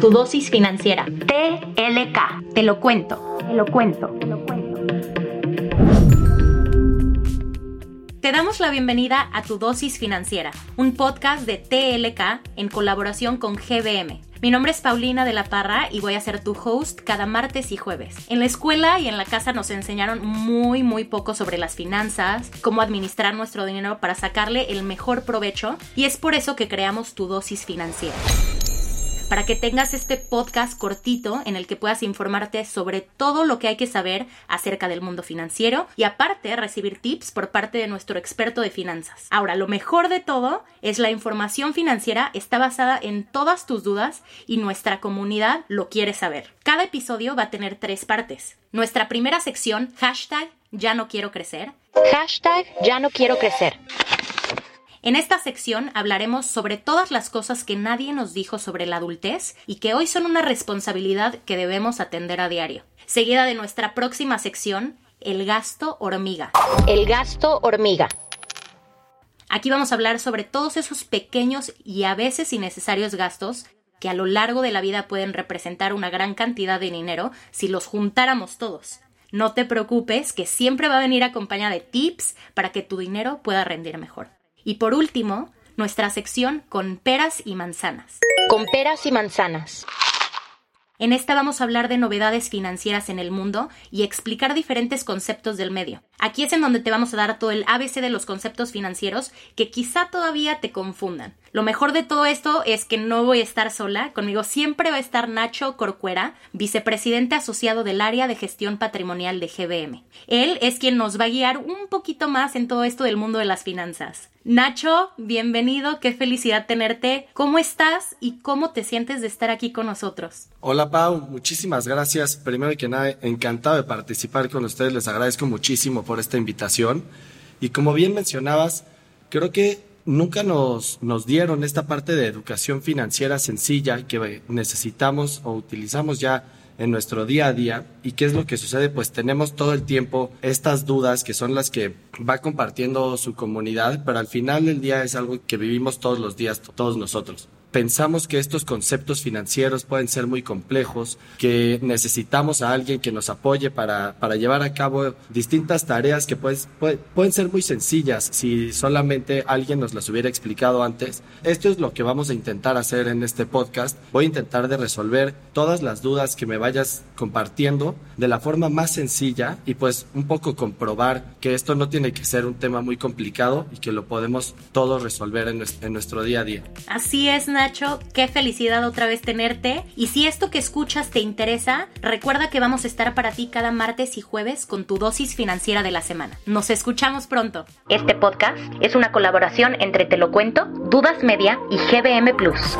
Tu dosis financiera. TLK. Te lo cuento. Te lo cuento. Te lo cuento. Te damos la bienvenida a Tu dosis financiera, un podcast de TLK en colaboración con GBM. Mi nombre es Paulina de la Parra y voy a ser tu host cada martes y jueves. En la escuela y en la casa nos enseñaron muy muy poco sobre las finanzas, cómo administrar nuestro dinero para sacarle el mejor provecho y es por eso que creamos tu dosis financiera para que tengas este podcast cortito en el que puedas informarte sobre todo lo que hay que saber acerca del mundo financiero y aparte recibir tips por parte de nuestro experto de finanzas. Ahora, lo mejor de todo es la información financiera está basada en todas tus dudas y nuestra comunidad lo quiere saber. Cada episodio va a tener tres partes. Nuestra primera sección, hashtag ya no quiero crecer. Hashtag ya no quiero crecer. En esta sección hablaremos sobre todas las cosas que nadie nos dijo sobre la adultez y que hoy son una responsabilidad que debemos atender a diario. Seguida de nuestra próxima sección, el gasto hormiga. El gasto hormiga. Aquí vamos a hablar sobre todos esos pequeños y a veces innecesarios gastos que a lo largo de la vida pueden representar una gran cantidad de dinero si los juntáramos todos. No te preocupes, que siempre va a venir acompañada de tips para que tu dinero pueda rendir mejor. Y por último, nuestra sección con peras y manzanas. Con peras y manzanas. En esta vamos a hablar de novedades financieras en el mundo y explicar diferentes conceptos del medio. Aquí es en donde te vamos a dar todo el ABC de los conceptos financieros que quizá todavía te confundan. Lo mejor de todo esto es que no voy a estar sola, conmigo siempre va a estar Nacho Corcuera, vicepresidente asociado del área de gestión patrimonial de GBM. Él es quien nos va a guiar un poquito más en todo esto del mundo de las finanzas. Nacho, bienvenido, qué felicidad tenerte. ¿Cómo estás y cómo te sientes de estar aquí con nosotros? Hola Pau, muchísimas gracias. Primero que nada, encantado de participar con ustedes, les agradezco muchísimo por esta invitación. Y como bien mencionabas, creo que nunca nos, nos dieron esta parte de educación financiera sencilla que necesitamos o utilizamos ya en nuestro día a día. ¿Y qué es lo que sucede? Pues tenemos todo el tiempo estas dudas que son las que va compartiendo su comunidad, pero al final del día es algo que vivimos todos los días, todos nosotros pensamos que estos conceptos financieros pueden ser muy complejos, que necesitamos a alguien que nos apoye para, para llevar a cabo distintas tareas que pues, pueden ser muy sencillas si solamente alguien nos las hubiera explicado antes. Esto es lo que vamos a intentar hacer en este podcast. Voy a intentar de resolver todas las dudas que me vayas compartiendo de la forma más sencilla y pues un poco comprobar que esto no tiene que ser un tema muy complicado y que lo podemos todos resolver en en nuestro día a día. Así es, Nacho, qué felicidad otra vez tenerte. Y si esto que escuchas te interesa, recuerda que vamos a estar para ti cada martes y jueves con tu dosis financiera de la semana. Nos escuchamos pronto. Este podcast es una colaboración entre Te lo cuento, Dudas Media y GBM Plus.